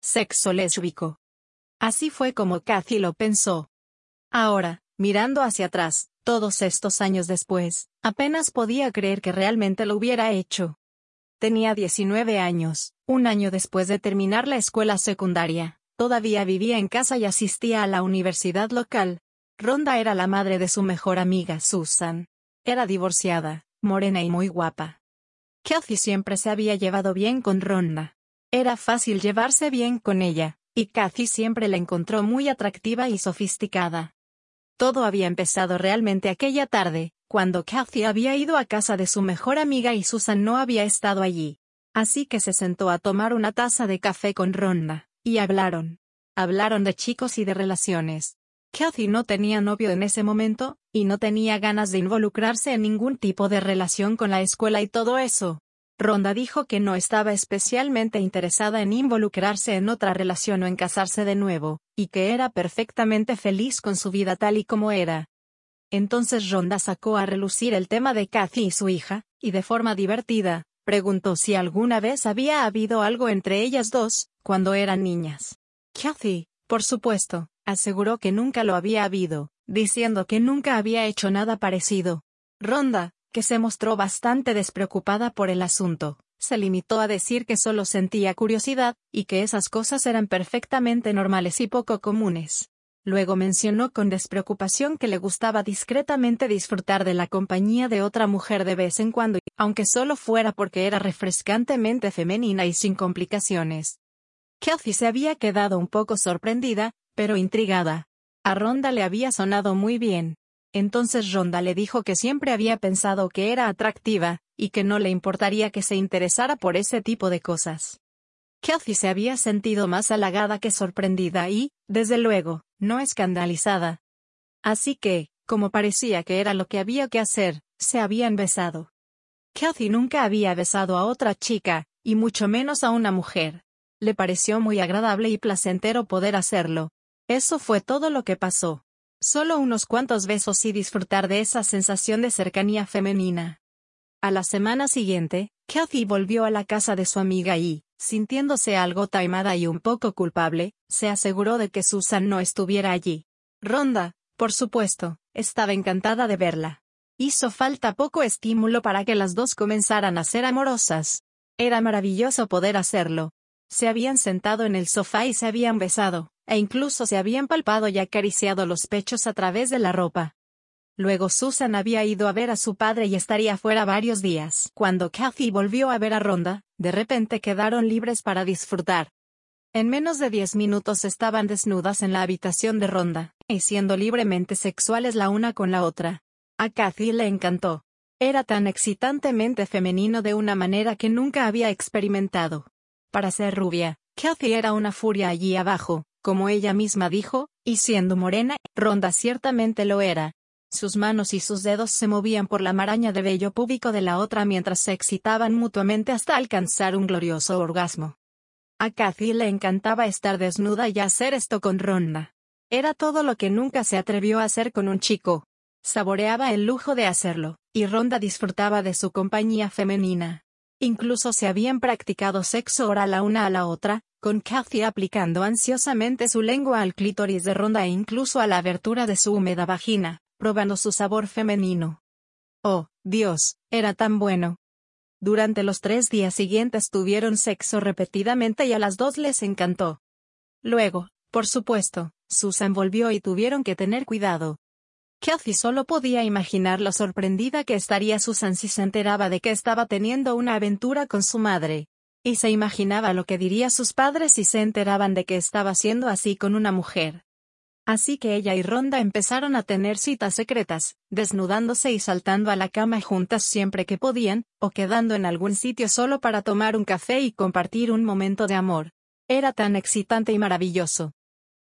Sexo lésbico. Así fue como Kathy lo pensó. Ahora, mirando hacia atrás, todos estos años después, apenas podía creer que realmente lo hubiera hecho. Tenía 19 años, un año después de terminar la escuela secundaria, todavía vivía en casa y asistía a la universidad local. Ronda era la madre de su mejor amiga Susan. Era divorciada, morena y muy guapa. Kathy siempre se había llevado bien con Ronda. Era fácil llevarse bien con ella, y Kathy siempre la encontró muy atractiva y sofisticada. Todo había empezado realmente aquella tarde, cuando Kathy había ido a casa de su mejor amiga y Susan no había estado allí. Así que se sentó a tomar una taza de café con Ronda, y hablaron. Hablaron de chicos y de relaciones. Kathy no tenía novio en ese momento, y no tenía ganas de involucrarse en ningún tipo de relación con la escuela y todo eso. Ronda dijo que no estaba especialmente interesada en involucrarse en otra relación o en casarse de nuevo, y que era perfectamente feliz con su vida tal y como era. Entonces Ronda sacó a relucir el tema de Kathy y su hija, y de forma divertida, preguntó si alguna vez había habido algo entre ellas dos, cuando eran niñas. Kathy, por supuesto, aseguró que nunca lo había habido, diciendo que nunca había hecho nada parecido. Ronda, que se mostró bastante despreocupada por el asunto, se limitó a decir que solo sentía curiosidad, y que esas cosas eran perfectamente normales y poco comunes. Luego mencionó con despreocupación que le gustaba discretamente disfrutar de la compañía de otra mujer de vez en cuando, aunque solo fuera porque era refrescantemente femenina y sin complicaciones. Kathy se había quedado un poco sorprendida, pero intrigada. A Ronda le había sonado muy bien, entonces Ronda le dijo que siempre había pensado que era atractiva, y que no le importaría que se interesara por ese tipo de cosas. Kathy se había sentido más halagada que sorprendida y, desde luego, no escandalizada. Así que, como parecía que era lo que había que hacer, se habían besado. Kathy nunca había besado a otra chica, y mucho menos a una mujer. Le pareció muy agradable y placentero poder hacerlo. Eso fue todo lo que pasó. Solo unos cuantos besos y disfrutar de esa sensación de cercanía femenina. A la semana siguiente, Kathy volvió a la casa de su amiga y, sintiéndose algo taimada y un poco culpable, se aseguró de que Susan no estuviera allí. Ronda, por supuesto, estaba encantada de verla. Hizo falta poco estímulo para que las dos comenzaran a ser amorosas. Era maravilloso poder hacerlo. Se habían sentado en el sofá y se habían besado, e incluso se habían palpado y acariciado los pechos a través de la ropa. Luego Susan había ido a ver a su padre y estaría fuera varios días. Cuando Kathy volvió a ver a Ronda, de repente quedaron libres para disfrutar. En menos de diez minutos estaban desnudas en la habitación de Ronda, y siendo libremente sexuales la una con la otra. A Kathy le encantó. Era tan excitantemente femenino de una manera que nunca había experimentado. Para ser rubia, Kathy era una furia allí abajo, como ella misma dijo, y siendo morena, Ronda ciertamente lo era. Sus manos y sus dedos se movían por la maraña de vello púbico de la otra mientras se excitaban mutuamente hasta alcanzar un glorioso orgasmo. A Kathy le encantaba estar desnuda y hacer esto con Ronda. Era todo lo que nunca se atrevió a hacer con un chico. Saboreaba el lujo de hacerlo, y Ronda disfrutaba de su compañía femenina. Incluso se habían practicado sexo oral la una a la otra, con Kathy aplicando ansiosamente su lengua al clítoris de Ronda e incluso a la abertura de su húmeda vagina, probando su sabor femenino. Oh, Dios, era tan bueno. Durante los tres días siguientes tuvieron sexo repetidamente y a las dos les encantó. Luego, por supuesto, Susan volvió y tuvieron que tener cuidado. Kathy solo podía imaginar lo sorprendida que estaría Susan si se enteraba de que estaba teniendo una aventura con su madre. Y se imaginaba lo que diría sus padres si se enteraban de que estaba siendo así con una mujer. Así que ella y Ronda empezaron a tener citas secretas, desnudándose y saltando a la cama juntas siempre que podían, o quedando en algún sitio solo para tomar un café y compartir un momento de amor. Era tan excitante y maravilloso.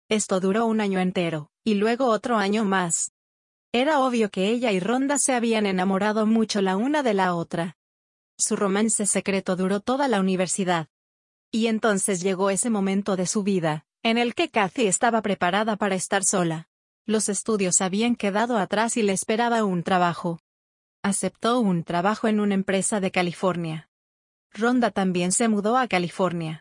Esto duró un año entero, y luego otro año más. Era obvio que ella y Ronda se habían enamorado mucho la una de la otra. Su romance secreto duró toda la universidad. Y entonces llegó ese momento de su vida, en el que Kathy estaba preparada para estar sola. Los estudios habían quedado atrás y le esperaba un trabajo. Aceptó un trabajo en una empresa de California. Ronda también se mudó a California.